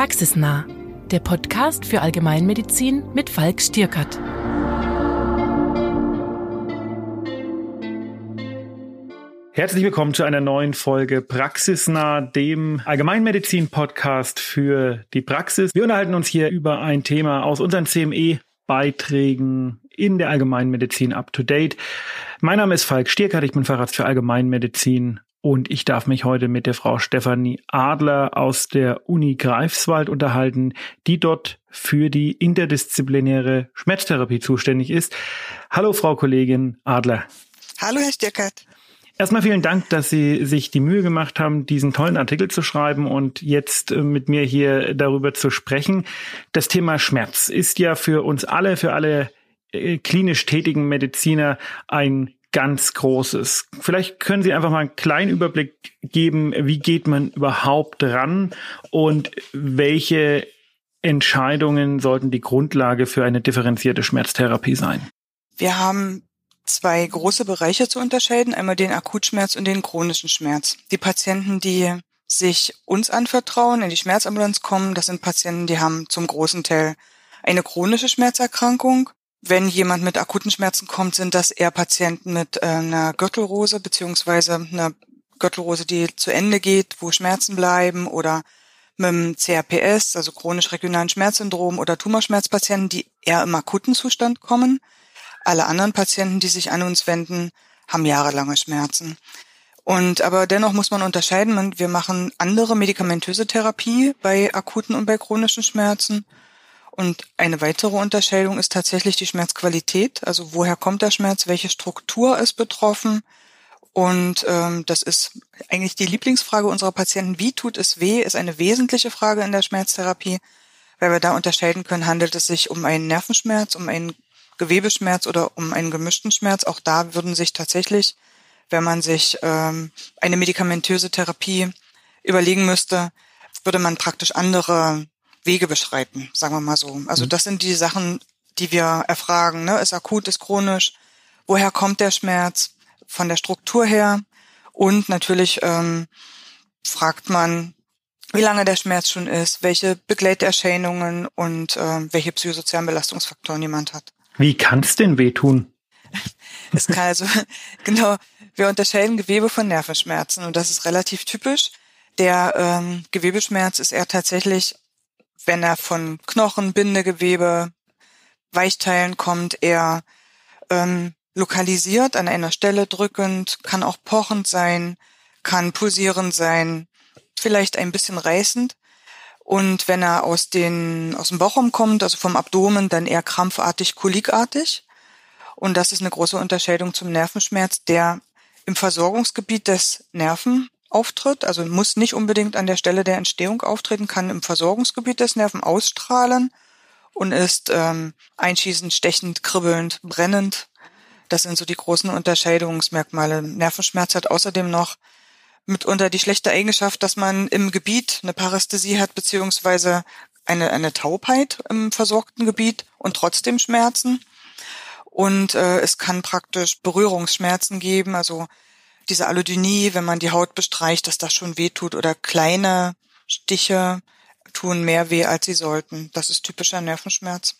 Praxisnah, der Podcast für Allgemeinmedizin mit Falk Stierkert. Herzlich willkommen zu einer neuen Folge Praxisnah, dem Allgemeinmedizin-Podcast für die Praxis. Wir unterhalten uns hier über ein Thema aus unseren CME-Beiträgen in der Allgemeinmedizin up to date. Mein Name ist Falk Stierkert, ich bin Facharzt für Allgemeinmedizin und ich darf mich heute mit der Frau Stefanie Adler aus der Uni Greifswald unterhalten, die dort für die interdisziplinäre Schmerztherapie zuständig ist. Hallo, Frau Kollegin Adler. Hallo, Herr Stirkert. Erstmal vielen Dank, dass Sie sich die Mühe gemacht haben, diesen tollen Artikel zu schreiben und jetzt äh, mit mir hier darüber zu sprechen. Das Thema Schmerz ist ja für uns alle, für alle äh, klinisch tätigen Mediziner ein ganz Großes. Vielleicht können Sie einfach mal einen kleinen Überblick geben, wie geht man überhaupt ran und welche Entscheidungen sollten die Grundlage für eine differenzierte Schmerztherapie sein? Wir haben zwei große Bereiche zu unterscheiden, einmal den Akutschmerz und den chronischen Schmerz. Die Patienten, die sich uns anvertrauen, in die Schmerzambulanz kommen, das sind Patienten, die haben zum großen Teil eine chronische Schmerzerkrankung wenn jemand mit akuten Schmerzen kommt, sind das eher Patienten mit äh, einer Gürtelrose beziehungsweise einer Gürtelrose, die zu Ende geht, wo Schmerzen bleiben oder mit dem CRPS, also chronisch regionalen Schmerzsyndrom oder Tumorschmerzpatienten, die eher im akuten Zustand kommen. Alle anderen Patienten, die sich an uns wenden, haben jahrelange Schmerzen. Und aber dennoch muss man unterscheiden. Wir machen andere medikamentöse Therapie bei akuten und bei chronischen Schmerzen. Und eine weitere Unterscheidung ist tatsächlich die Schmerzqualität. Also woher kommt der Schmerz, welche Struktur ist betroffen. Und ähm, das ist eigentlich die Lieblingsfrage unserer Patienten. Wie tut es weh? Ist eine wesentliche Frage in der Schmerztherapie, weil wir da unterscheiden können, handelt es sich um einen Nervenschmerz, um einen Gewebeschmerz oder um einen gemischten Schmerz. Auch da würden sich tatsächlich, wenn man sich ähm, eine medikamentöse Therapie überlegen müsste, würde man praktisch andere Wege beschreiten, sagen wir mal so. Also mhm. das sind die Sachen, die wir erfragen. Ne? Ist akut, ist chronisch? Woher kommt der Schmerz? Von der Struktur her? Und natürlich ähm, fragt man, wie lange der Schmerz schon ist, welche Begleiterscheinungen und äh, welche psychosozialen Belastungsfaktoren jemand hat. Wie kann es denn wehtun? es kann also, genau, wir unterscheiden Gewebe von Nervenschmerzen und das ist relativ typisch. Der ähm, Gewebeschmerz ist eher tatsächlich wenn er von Knochen, Bindegewebe, Weichteilen kommt, eher ähm, lokalisiert, an einer Stelle drückend, kann auch pochend sein, kann pulsierend sein, vielleicht ein bisschen reißend. Und wenn er aus, den, aus dem Bauchraum kommt, also vom Abdomen, dann eher krampfartig, kolikartig. Und das ist eine große Unterscheidung zum Nervenschmerz, der im Versorgungsgebiet des Nerven auftritt, also muss nicht unbedingt an der Stelle der Entstehung auftreten, kann im Versorgungsgebiet des Nerven ausstrahlen und ist ähm, einschießend, stechend, kribbelnd, brennend. Das sind so die großen Unterscheidungsmerkmale. Nervenschmerz hat außerdem noch mitunter die schlechte Eigenschaft, dass man im Gebiet eine Parästhesie hat, beziehungsweise eine, eine Taubheit im versorgten Gebiet und trotzdem Schmerzen. Und äh, es kann praktisch Berührungsschmerzen geben, also diese Allodynie, wenn man die Haut bestreicht, dass das schon weh tut oder kleine Stiche tun mehr weh, als sie sollten. Das ist typischer Nervenschmerz.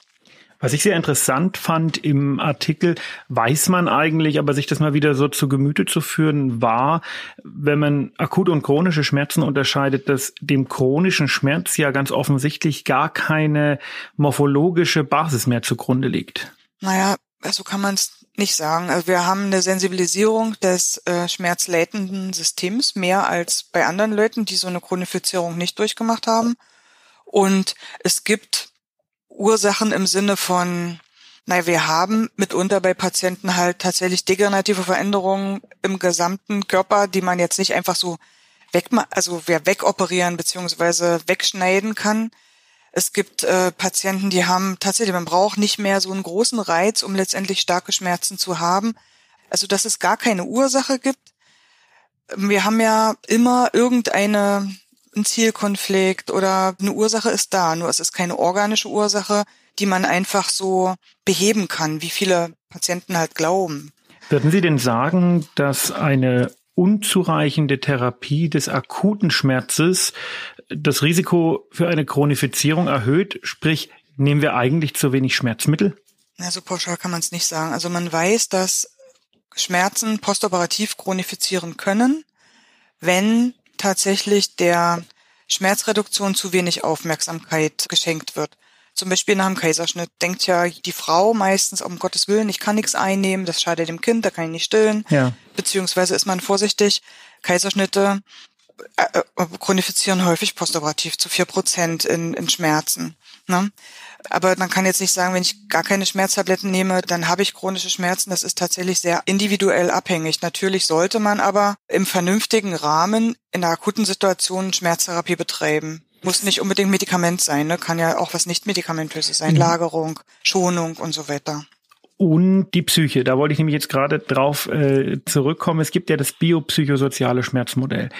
Was ich sehr interessant fand im Artikel, weiß man eigentlich, aber sich das mal wieder so zu Gemüte zu führen, war, wenn man akute und chronische Schmerzen unterscheidet, dass dem chronischen Schmerz ja ganz offensichtlich gar keine morphologische Basis mehr zugrunde liegt. Naja, so kann man es nicht sagen. Also wir haben eine Sensibilisierung des äh, schmerzleitenden Systems mehr als bei anderen Leuten, die so eine Chronifizierung nicht durchgemacht haben. Und es gibt Ursachen im Sinne von, naja, wir haben mitunter bei Patienten halt tatsächlich degenerative Veränderungen im gesamten Körper, die man jetzt nicht einfach so weg, also wer wegoperieren beziehungsweise wegschneiden kann. Es gibt äh, Patienten, die haben tatsächlich, man braucht nicht mehr so einen großen Reiz, um letztendlich starke Schmerzen zu haben. Also, dass es gar keine Ursache gibt. Wir haben ja immer irgendeine ein Zielkonflikt oder eine Ursache ist da, nur es ist keine organische Ursache, die man einfach so beheben kann, wie viele Patienten halt glauben. Würden Sie denn sagen, dass eine unzureichende Therapie des akuten Schmerzes das Risiko für eine Chronifizierung erhöht? Sprich, nehmen wir eigentlich zu wenig Schmerzmittel? Ja, so pauschal kann man es nicht sagen. Also man weiß, dass Schmerzen postoperativ chronifizieren können, wenn tatsächlich der Schmerzreduktion zu wenig Aufmerksamkeit geschenkt wird. Zum Beispiel nach dem Kaiserschnitt denkt ja die Frau meistens, um Gottes Willen, ich kann nichts einnehmen, das schadet dem Kind, da kann ich nicht stillen. Ja. Beziehungsweise ist man vorsichtig. Kaiserschnitte äh, äh, chronifizieren häufig postoperativ zu vier Prozent in, in Schmerzen. Ne? Aber man kann jetzt nicht sagen, wenn ich gar keine Schmerztabletten nehme, dann habe ich chronische Schmerzen. Das ist tatsächlich sehr individuell abhängig. Natürlich sollte man aber im vernünftigen Rahmen in einer akuten Situation Schmerztherapie betreiben. Muss nicht unbedingt Medikament sein, ne? kann ja auch was nicht medikamentöses sein, mhm. Lagerung, Schonung und so weiter und die Psyche. Da wollte ich nämlich jetzt gerade drauf äh, zurückkommen. Es gibt ja das biopsychosoziale Schmerzmodell.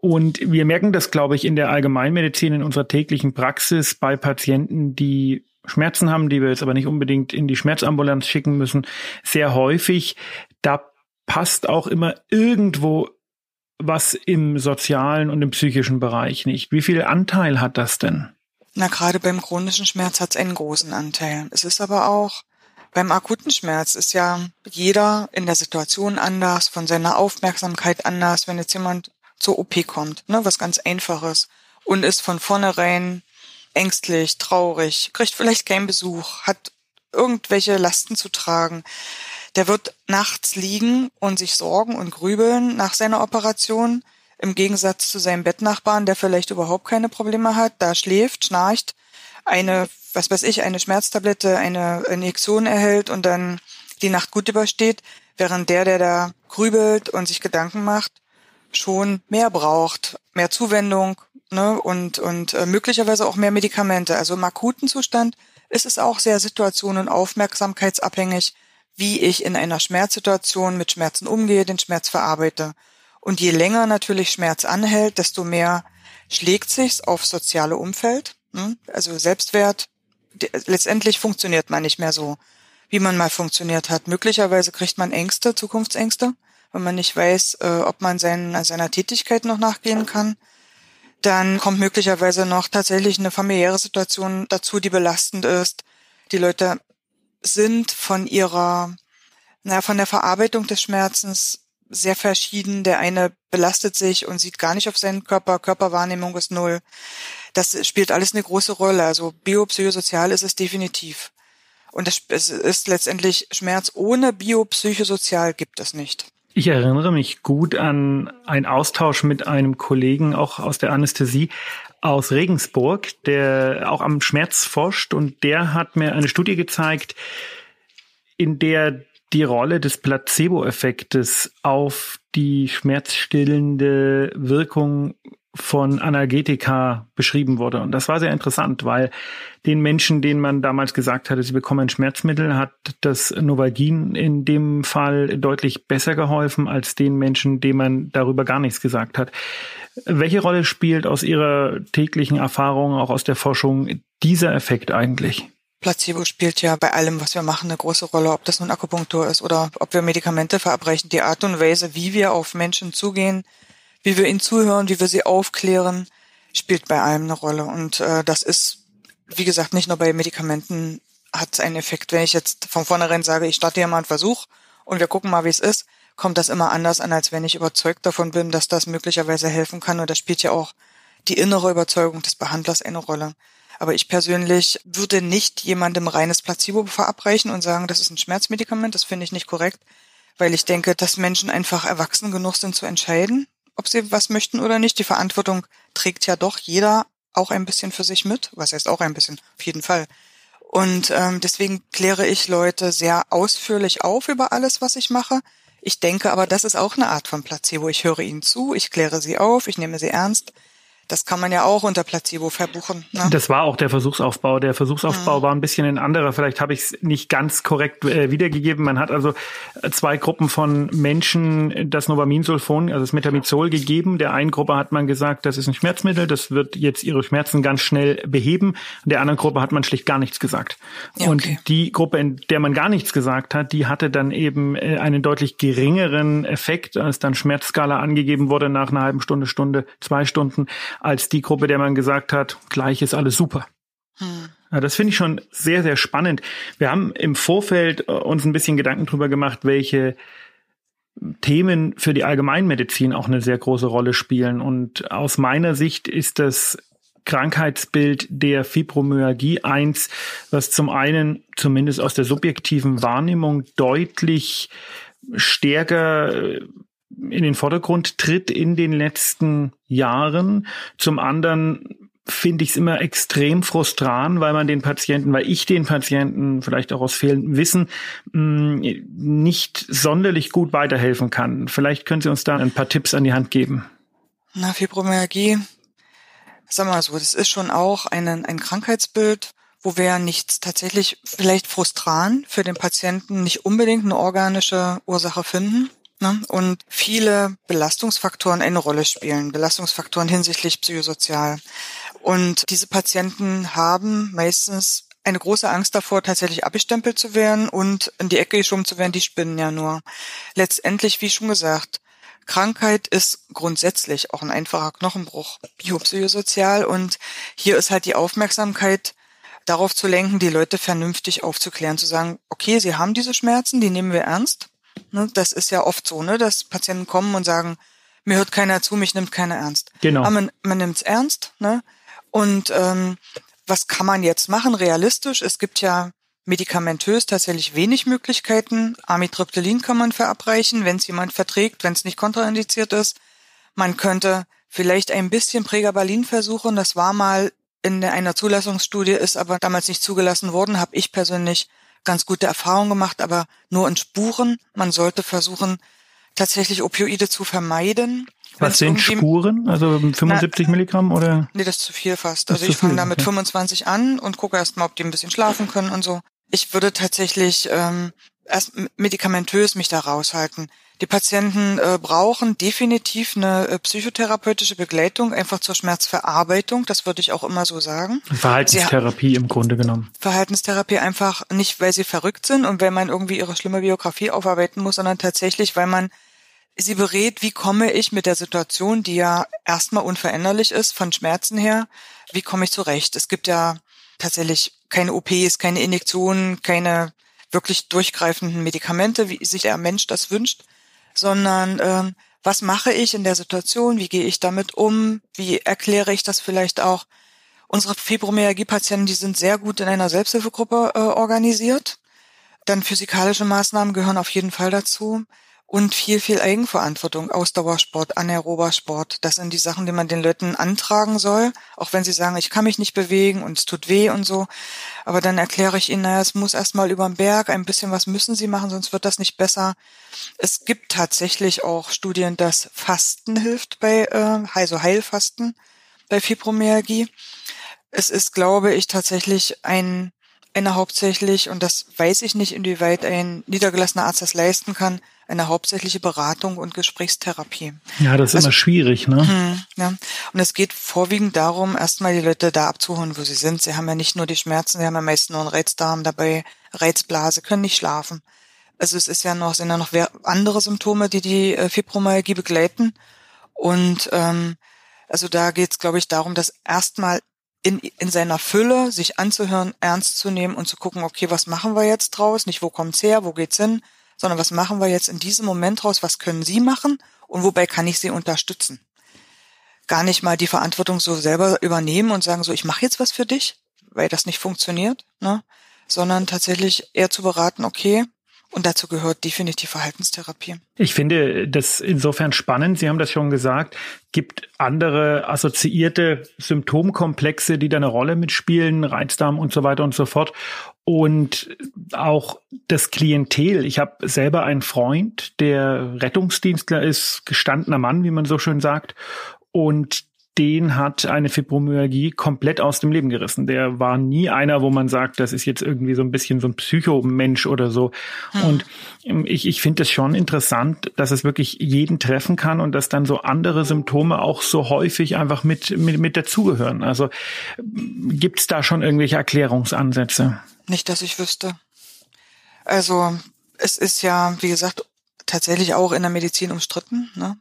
Und wir merken das, glaube ich, in der Allgemeinmedizin, in unserer täglichen Praxis bei Patienten, die Schmerzen haben, die wir jetzt aber nicht unbedingt in die Schmerzambulanz schicken müssen, sehr häufig. Da passt auch immer irgendwo was im sozialen und im psychischen Bereich nicht. Wie viel Anteil hat das denn? Na, gerade beim chronischen Schmerz hat es einen großen Anteil. Es ist aber auch beim akuten Schmerz ist ja jeder in der Situation anders, von seiner Aufmerksamkeit anders, wenn jetzt jemand zur OP kommt, ne, was ganz einfaches und ist von vornherein ängstlich, traurig, kriegt vielleicht keinen Besuch, hat irgendwelche Lasten zu tragen. Der wird nachts liegen und sich sorgen und grübeln nach seiner Operation, im Gegensatz zu seinem Bettnachbarn, der vielleicht überhaupt keine Probleme hat, da schläft, schnarcht, eine was weiß ich, eine Schmerztablette, eine Injektion erhält und dann die Nacht gut übersteht, während der, der da grübelt und sich Gedanken macht, schon mehr braucht, mehr Zuwendung ne, und, und äh, möglicherweise auch mehr Medikamente. Also im akuten Zustand ist es auch sehr situation- und aufmerksamkeitsabhängig, wie ich in einer Schmerzsituation mit Schmerzen umgehe, den Schmerz verarbeite. Und je länger natürlich Schmerz anhält, desto mehr schlägt sich's auf soziale Umfeld, ne? also Selbstwert, letztendlich funktioniert man nicht mehr so, wie man mal funktioniert hat. Möglicherweise kriegt man Ängste, Zukunftsängste, wenn man nicht weiß, äh, ob man seinen, seiner Tätigkeit noch nachgehen kann. Dann kommt möglicherweise noch tatsächlich eine familiäre Situation dazu, die belastend ist. Die Leute sind von ihrer, naja, von der Verarbeitung des Schmerzens sehr verschieden. Der eine belastet sich und sieht gar nicht auf seinen Körper. Körperwahrnehmung ist null. Das spielt alles eine große Rolle. Also biopsychosozial ist es definitiv. Und es ist letztendlich Schmerz ohne biopsychosozial gibt es nicht. Ich erinnere mich gut an einen Austausch mit einem Kollegen, auch aus der Anästhesie, aus Regensburg, der auch am Schmerz forscht. Und der hat mir eine Studie gezeigt, in der die Rolle des Placebo-Effektes auf die schmerzstillende Wirkung von Analgetika beschrieben wurde. Und das war sehr interessant, weil den Menschen, denen man damals gesagt hatte, sie bekommen ein Schmerzmittel, hat das Novagin in dem Fall deutlich besser geholfen als den Menschen, denen man darüber gar nichts gesagt hat. Welche Rolle spielt aus Ihrer täglichen Erfahrung, auch aus der Forschung, dieser Effekt eigentlich? Placebo spielt ja bei allem, was wir machen, eine große Rolle, ob das nun Akupunktur ist oder ob wir Medikamente verabreichen. Die Art und Weise, wie wir auf Menschen zugehen, wie wir ihnen zuhören, wie wir sie aufklären, spielt bei allem eine Rolle. Und äh, das ist, wie gesagt, nicht nur bei Medikamenten hat es einen Effekt. Wenn ich jetzt von vornherein sage, ich starte hier mal einen Versuch und wir gucken mal, wie es ist, kommt das immer anders an, als wenn ich überzeugt davon bin, dass das möglicherweise helfen kann. Und da spielt ja auch die innere Überzeugung des Behandlers eine Rolle. Aber ich persönlich würde nicht jemandem reines Placebo verabreichen und sagen, das ist ein Schmerzmedikament. Das finde ich nicht korrekt, weil ich denke, dass Menschen einfach erwachsen genug sind zu entscheiden ob sie was möchten oder nicht. Die Verantwortung trägt ja doch jeder auch ein bisschen für sich mit. Was heißt auch ein bisschen? Auf jeden Fall. Und ähm, deswegen kläre ich Leute sehr ausführlich auf über alles, was ich mache. Ich denke aber, das ist auch eine Art von Placebo. Ich höre ihnen zu, ich kläre sie auf, ich nehme sie ernst das kann man ja auch unter Placebo verbuchen. Ne? Das war auch der Versuchsaufbau. Der Versuchsaufbau mhm. war ein bisschen ein anderer. Vielleicht habe ich es nicht ganz korrekt äh, wiedergegeben. Man hat also äh, zwei Gruppen von Menschen das Novaminsulfon, also das Metamizol gegeben. Der einen Gruppe hat man gesagt, das ist ein Schmerzmittel, das wird jetzt ihre Schmerzen ganz schnell beheben. Und der anderen Gruppe hat man schlicht gar nichts gesagt. Ja, okay. Und die Gruppe, in der man gar nichts gesagt hat, die hatte dann eben äh, einen deutlich geringeren Effekt, als dann Schmerzskala angegeben wurde nach einer halben Stunde, Stunde, zwei Stunden als die Gruppe, der man gesagt hat, gleich ist alles super. Hm. Ja, das finde ich schon sehr, sehr spannend. Wir haben im Vorfeld äh, uns ein bisschen Gedanken drüber gemacht, welche Themen für die Allgemeinmedizin auch eine sehr große Rolle spielen. Und aus meiner Sicht ist das Krankheitsbild der Fibromyalgie eins, was zum einen zumindest aus der subjektiven Wahrnehmung deutlich stärker äh, in den Vordergrund tritt in den letzten Jahren. Zum anderen finde ich es immer extrem frustrant, weil man den Patienten, weil ich den Patienten vielleicht auch aus fehlendem Wissen mm, nicht sonderlich gut weiterhelfen kann. Vielleicht können Sie uns da ein paar Tipps an die Hand geben. Na, Fibromyalgie, sag mal so, das ist schon auch ein, ein Krankheitsbild, wo wir nichts tatsächlich vielleicht frustran für den Patienten nicht unbedingt eine organische Ursache finden. Ne? Und viele Belastungsfaktoren eine Rolle spielen. Belastungsfaktoren hinsichtlich psychosozial. Und diese Patienten haben meistens eine große Angst davor, tatsächlich abgestempelt zu werden und in die Ecke geschoben zu werden, die spinnen ja nur. Letztendlich, wie schon gesagt, Krankheit ist grundsätzlich auch ein einfacher Knochenbruch, biopsychosozial und hier ist halt die Aufmerksamkeit darauf zu lenken, die Leute vernünftig aufzuklären, zu sagen, okay, sie haben diese Schmerzen, die nehmen wir ernst. Ne, das ist ja oft so, ne, dass Patienten kommen und sagen, mir hört keiner zu, mich nimmt keiner ernst. Genau. Aber man, man nimmt es ernst, ne? Und ähm, was kann man jetzt machen realistisch? Es gibt ja medikamentös tatsächlich wenig Möglichkeiten. Amitriptylin kann man verabreichen, wenn es jemand verträgt, wenn es nicht kontraindiziert ist. Man könnte vielleicht ein bisschen Pregabalin versuchen. Das war mal in einer Zulassungsstudie, ist aber damals nicht zugelassen worden. Habe ich persönlich ganz gute Erfahrungen gemacht, aber nur in Spuren. Man sollte versuchen, tatsächlich Opioide zu vermeiden. Was sind Spuren? Also 75 na, Milligramm oder? Nee, das ist zu viel fast. Also ich fange da mit okay. 25 an und gucke erst mal, ob die ein bisschen schlafen können und so. Ich würde tatsächlich ähm, erst medikamentös mich da raushalten. Die Patienten äh, brauchen definitiv eine äh, psychotherapeutische Begleitung, einfach zur Schmerzverarbeitung. Das würde ich auch immer so sagen. Verhaltenstherapie im Grunde genommen. Verhaltenstherapie einfach nicht, weil sie verrückt sind und weil man irgendwie ihre schlimme Biografie aufarbeiten muss, sondern tatsächlich, weil man sie berät, wie komme ich mit der Situation, die ja erstmal unveränderlich ist, von Schmerzen her, wie komme ich zurecht? Es gibt ja tatsächlich keine OPs, keine Injektionen, keine wirklich durchgreifenden Medikamente, wie sich der Mensch das wünscht, sondern ähm, was mache ich in der Situation, wie gehe ich damit um, wie erkläre ich das vielleicht auch. Unsere Fibromyalgie-Patienten, die sind sehr gut in einer Selbsthilfegruppe äh, organisiert. Dann physikalische Maßnahmen gehören auf jeden Fall dazu und viel, viel Eigenverantwortung, Ausdauersport, anaerober Sport. Das sind die Sachen, die man den Leuten antragen soll, auch wenn sie sagen, ich kann mich nicht bewegen und es tut weh und so. Aber dann erkläre ich ihnen, naja, es muss erstmal über den Berg, ein bisschen was müssen sie machen, sonst wird das nicht besser. Es gibt tatsächlich auch Studien, dass Fasten hilft bei, äh, also Heilfasten bei Fibromyalgie. Es ist, glaube ich, tatsächlich ein eine hauptsächlich, und das weiß ich nicht, inwieweit ein niedergelassener Arzt das leisten kann, eine hauptsächliche Beratung und Gesprächstherapie. Ja, das ist also, immer schwierig, ne? Hm, ja. Und es geht vorwiegend darum, erstmal die Leute da abzuholen, wo sie sind. Sie haben ja nicht nur die Schmerzen, sie haben ja meist nur einen Reizdarm dabei, Reizblase, können nicht schlafen. Also es ist ja noch, sind ja noch andere Symptome, die die äh, Fibromyalgie begleiten. Und ähm, also da geht es, glaube ich, darum, dass erstmal in, in seiner Fülle sich anzuhören, ernst zu nehmen und zu gucken, okay, was machen wir jetzt draus? Nicht, wo kommt's her, wo geht's hin, sondern was machen wir jetzt in diesem Moment draus, was können Sie machen und wobei kann ich Sie unterstützen? Gar nicht mal die Verantwortung so selber übernehmen und sagen so, ich mache jetzt was für dich, weil das nicht funktioniert, ne? sondern tatsächlich eher zu beraten, okay, und dazu gehört definitiv Verhaltenstherapie. Ich finde das insofern spannend. Sie haben das schon gesagt. Gibt andere assoziierte Symptomkomplexe, die da eine Rolle mitspielen, Reizdarm und so weiter und so fort. Und auch das Klientel. Ich habe selber einen Freund, der Rettungsdienstler ist, gestandener Mann, wie man so schön sagt. Und den hat eine Fibromyalgie komplett aus dem Leben gerissen. Der war nie einer, wo man sagt, das ist jetzt irgendwie so ein bisschen so ein Psychomensch oder so. Hm. Und ähm, ich, ich finde es schon interessant, dass es wirklich jeden treffen kann und dass dann so andere Symptome auch so häufig einfach mit, mit, mit dazugehören. Also gibt's da schon irgendwelche Erklärungsansätze? Nicht, dass ich wüsste. Also es ist ja, wie gesagt, tatsächlich auch in der Medizin umstritten. Ne?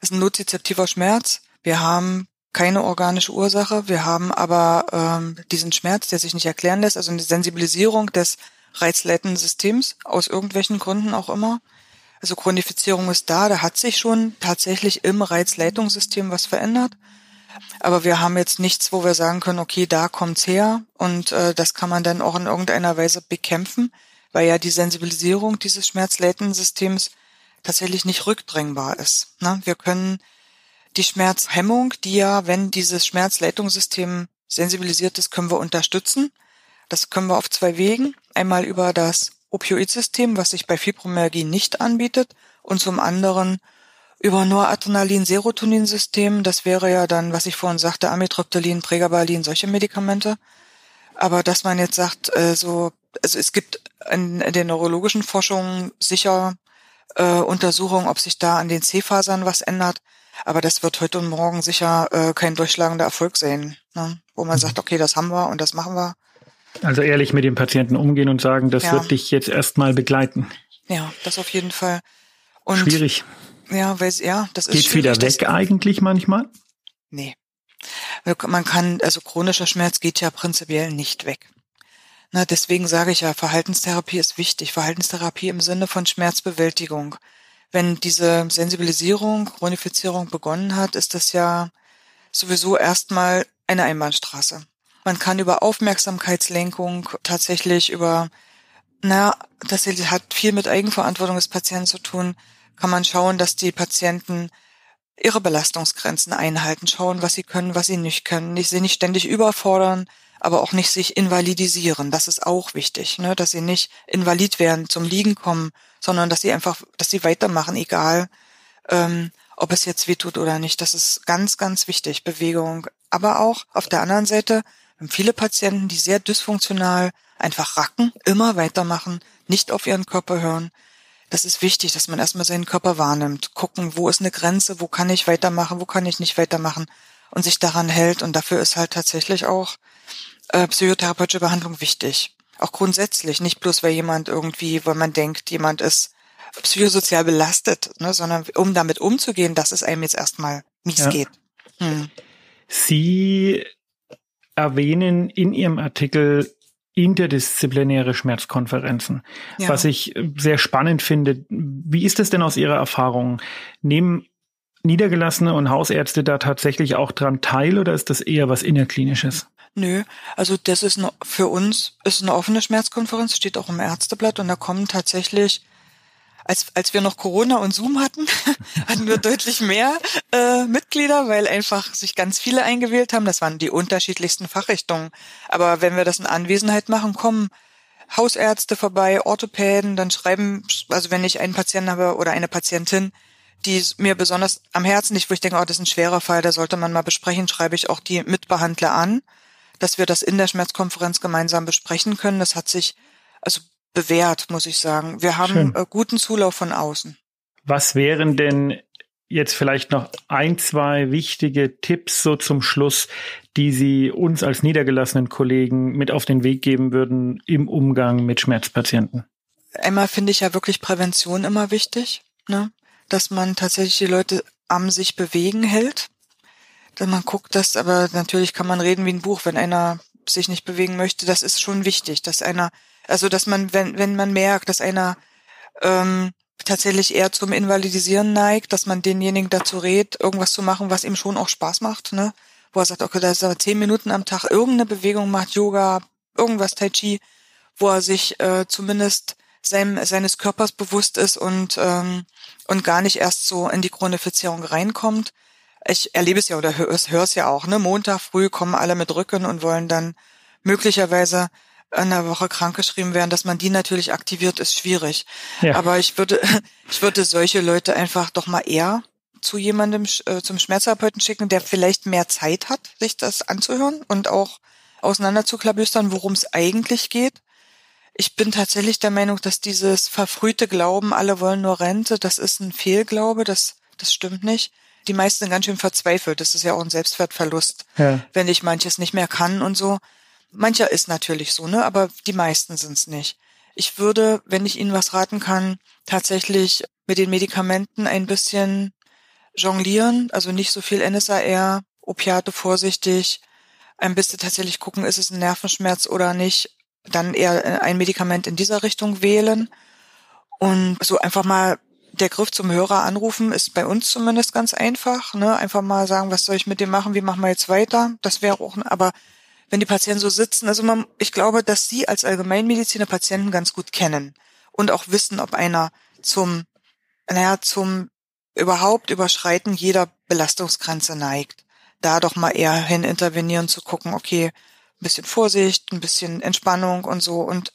Es ist ein nozizeptiver Schmerz wir haben keine organische Ursache. Wir haben aber ähm, diesen Schmerz, der sich nicht erklären lässt, also eine Sensibilisierung des reizleitenden Systems aus irgendwelchen Gründen auch immer. Also Chronifizierung ist da, da hat sich schon tatsächlich im Reizleitungssystem was verändert. Aber wir haben jetzt nichts, wo wir sagen können, okay, da kommt's her und äh, das kann man dann auch in irgendeiner Weise bekämpfen, weil ja die Sensibilisierung dieses Schmerzleitensystems tatsächlich nicht rückdrängbar ist. Ne? Wir können die Schmerzhemmung, die ja, wenn dieses Schmerzleitungssystem sensibilisiert ist, können wir unterstützen. Das können wir auf zwei Wegen. Einmal über das Opioidsystem, was sich bei Fibromyalgie nicht anbietet, und zum anderen über Noradrenalin-Serotonin-System. Das wäre ja dann, was ich vorhin sagte, Amitriptylin, Pregabalin, solche Medikamente. Aber dass man jetzt sagt, äh, so, also es gibt in, in der neurologischen Forschung sicher äh, Untersuchungen, ob sich da an den C-Fasern was ändert. Aber das wird heute und morgen sicher äh, kein durchschlagender Erfolg sein, ne? wo man mhm. sagt, okay, das haben wir und das machen wir. Also ehrlich mit dem Patienten umgehen und sagen, das ja. wird dich jetzt erstmal begleiten. Ja, das auf jeden Fall. Und schwierig. Ja, weil ja, das ist Geht's wieder weg eigentlich manchmal? Nee. Man kann, also chronischer Schmerz geht ja prinzipiell nicht weg. Na, deswegen sage ich ja, Verhaltenstherapie ist wichtig. Verhaltenstherapie im Sinne von Schmerzbewältigung. Wenn diese Sensibilisierung, Chronifizierung begonnen hat, ist das ja sowieso erstmal eine Einbahnstraße. Man kann über Aufmerksamkeitslenkung tatsächlich über, na, das hat viel mit Eigenverantwortung des Patienten zu tun, kann man schauen, dass die Patienten ihre Belastungsgrenzen einhalten, schauen, was sie können, was sie nicht können, nicht, sie nicht ständig überfordern, aber auch nicht sich invalidisieren. Das ist auch wichtig, ne? dass sie nicht invalid werden, zum Liegen kommen, sondern dass sie einfach, dass sie weitermachen, egal ähm, ob es jetzt wehtut oder nicht. Das ist ganz, ganz wichtig, Bewegung. Aber auch auf der anderen Seite haben viele Patienten, die sehr dysfunktional einfach racken, immer weitermachen, nicht auf ihren Körper hören. Das ist wichtig, dass man erstmal seinen Körper wahrnimmt, gucken, wo ist eine Grenze, wo kann ich weitermachen, wo kann ich nicht weitermachen und sich daran hält. Und dafür ist halt tatsächlich auch äh, psychotherapeutische Behandlung wichtig. Auch grundsätzlich, nicht bloß weil jemand irgendwie, weil man denkt, jemand ist psychosozial belastet, ne, sondern um damit umzugehen, dass es einem jetzt erstmal mies ja. geht. Hm. Sie erwähnen in Ihrem Artikel interdisziplinäre Schmerzkonferenzen, ja. was ich sehr spannend finde. Wie ist es denn aus Ihrer Erfahrung? Nehmen Niedergelassene und Hausärzte da tatsächlich auch dran teil oder ist das eher was innerklinisches? Nö, also das ist eine, für uns ist eine offene Schmerzkonferenz, steht auch im Ärzteblatt und da kommen tatsächlich, als, als wir noch Corona und Zoom hatten, hatten wir deutlich mehr äh, Mitglieder, weil einfach sich ganz viele eingewählt haben. Das waren die unterschiedlichsten Fachrichtungen. Aber wenn wir das in Anwesenheit machen, kommen Hausärzte vorbei, Orthopäden, dann schreiben, also wenn ich einen Patienten habe oder eine Patientin, die mir besonders am Herzen liegt, wo ich denke, oh, das ist ein schwerer Fall, da sollte man mal besprechen, schreibe ich auch die Mitbehandler an dass wir das in der Schmerzkonferenz gemeinsam besprechen können. Das hat sich also bewährt, muss ich sagen. Wir haben Schön. Äh, guten Zulauf von außen. Was wären denn jetzt vielleicht noch ein, zwei wichtige Tipps so zum Schluss, die Sie uns als niedergelassenen Kollegen mit auf den Weg geben würden im Umgang mit Schmerzpatienten? Einmal finde ich ja wirklich Prävention immer wichtig, ne? dass man tatsächlich die Leute am sich bewegen hält wenn man guckt, dass, aber natürlich kann man reden wie ein Buch, wenn einer sich nicht bewegen möchte, das ist schon wichtig, dass einer, also dass man, wenn, wenn man merkt, dass einer ähm, tatsächlich eher zum Invalidisieren neigt, dass man denjenigen dazu rät, irgendwas zu machen, was ihm schon auch Spaß macht, ne? Wo er sagt, okay, da ist er zehn Minuten am Tag irgendeine Bewegung macht, Yoga, irgendwas Tai Chi, wo er sich äh, zumindest seinem, seines Körpers bewusst ist und, ähm, und gar nicht erst so in die Chronifizierung reinkommt ich erlebe es ja oder höre es ja auch, ne? Montag früh kommen alle mit Rücken und wollen dann möglicherweise in der Woche krankgeschrieben werden, dass man die natürlich aktiviert, ist schwierig. Ja. Aber ich würde, ich würde solche Leute einfach doch mal eher zu jemandem, äh, zum Schmerztherapeuten schicken, der vielleicht mehr Zeit hat, sich das anzuhören und auch auseinanderzuklabüstern, worum es eigentlich geht. Ich bin tatsächlich der Meinung, dass dieses verfrühte Glauben, alle wollen nur Rente, das ist ein Fehlglaube, das, das stimmt nicht die meisten sind ganz schön verzweifelt. Das ist ja auch ein Selbstwertverlust, ja. wenn ich manches nicht mehr kann und so. Mancher ist natürlich so, ne? Aber die meisten sind's nicht. Ich würde, wenn ich Ihnen was raten kann, tatsächlich mit den Medikamenten ein bisschen jonglieren, also nicht so viel NSAR Opiate vorsichtig. Ein bisschen tatsächlich gucken, ist es ein Nervenschmerz oder nicht. Dann eher ein Medikament in dieser Richtung wählen. Und so einfach mal der Griff zum Hörer anrufen ist bei uns zumindest ganz einfach. Ne? Einfach mal sagen, was soll ich mit dem machen, wie machen wir jetzt weiter? Das wäre auch, aber wenn die Patienten so sitzen, also man, ich glaube, dass sie als Allgemeinmediziner Patienten ganz gut kennen und auch wissen, ob einer zum, naja, zum überhaupt Überschreiten jeder Belastungsgrenze neigt. Da doch mal eher hin intervenieren, zu gucken, okay, ein bisschen Vorsicht, ein bisschen Entspannung und so und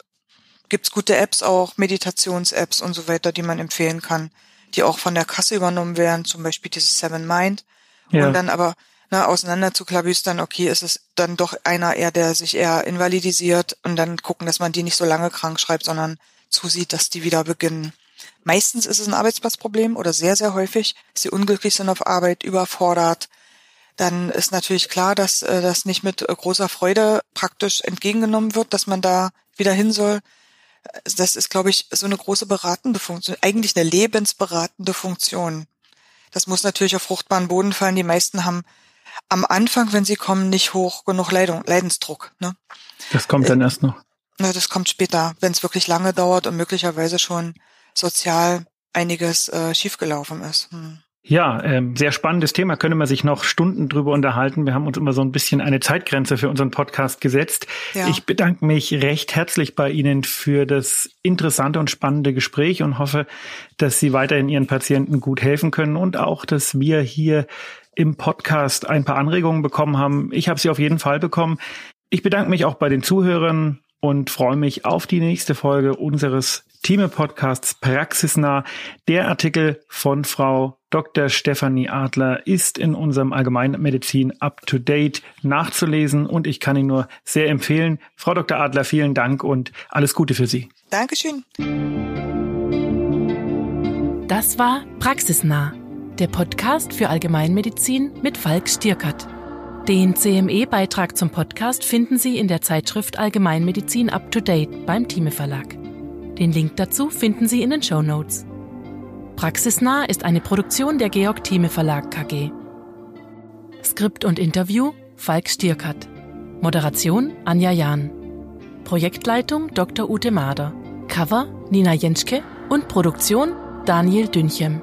gibt's gute Apps auch, Meditations-Apps und so weiter, die man empfehlen kann, die auch von der Kasse übernommen werden, zum Beispiel dieses Seven Mind. Ja. Und dann aber ne, auseinander zu klabüstern, okay, ist es dann doch einer eher, der sich eher invalidisiert und dann gucken, dass man die nicht so lange krank schreibt, sondern zusieht, dass die wieder beginnen. Meistens ist es ein Arbeitsplatzproblem oder sehr, sehr häufig, dass sie unglücklich sind auf Arbeit, überfordert. Dann ist natürlich klar, dass äh, das nicht mit äh, großer Freude praktisch entgegengenommen wird, dass man da wieder hin soll, das ist, glaube ich, so eine große beratende Funktion, eigentlich eine lebensberatende Funktion. Das muss natürlich auf fruchtbaren Boden fallen. Die meisten haben am Anfang, wenn sie kommen, nicht hoch genug Leidung, Leidensdruck. Ne? Das kommt dann erst noch. Na, das kommt später, wenn es wirklich lange dauert und möglicherweise schon sozial einiges äh, schiefgelaufen ist. Hm. Ja, ähm, sehr spannendes Thema. Könnte man sich noch Stunden drüber unterhalten. Wir haben uns immer so ein bisschen eine Zeitgrenze für unseren Podcast gesetzt. Ja. Ich bedanke mich recht herzlich bei Ihnen für das interessante und spannende Gespräch und hoffe, dass Sie weiterhin Ihren Patienten gut helfen können und auch, dass wir hier im Podcast ein paar Anregungen bekommen haben. Ich habe sie auf jeden Fall bekommen. Ich bedanke mich auch bei den Zuhörern und freue mich auf die nächste Folge unseres Team-Podcasts Praxisnah. Der Artikel von Frau Dr. Stefanie Adler ist in unserem Allgemeinmedizin up to date nachzulesen und ich kann ihn nur sehr empfehlen. Frau Dr. Adler, vielen Dank und alles Gute für Sie. Dankeschön. Das war Praxisnah, der Podcast für Allgemeinmedizin mit Falk Stierkert. Den CME-Beitrag zum Podcast finden Sie in der Zeitschrift Allgemeinmedizin up to date beim Thieme Verlag. Den Link dazu finden Sie in den Show Notes. Praxisnah ist eine Produktion der Georg Thieme Verlag KG. Skript und Interview Falk Stierkat. Moderation Anja Jahn. Projektleitung Dr. Ute Mader. Cover Nina Jenschke und Produktion Daniel Dünchem.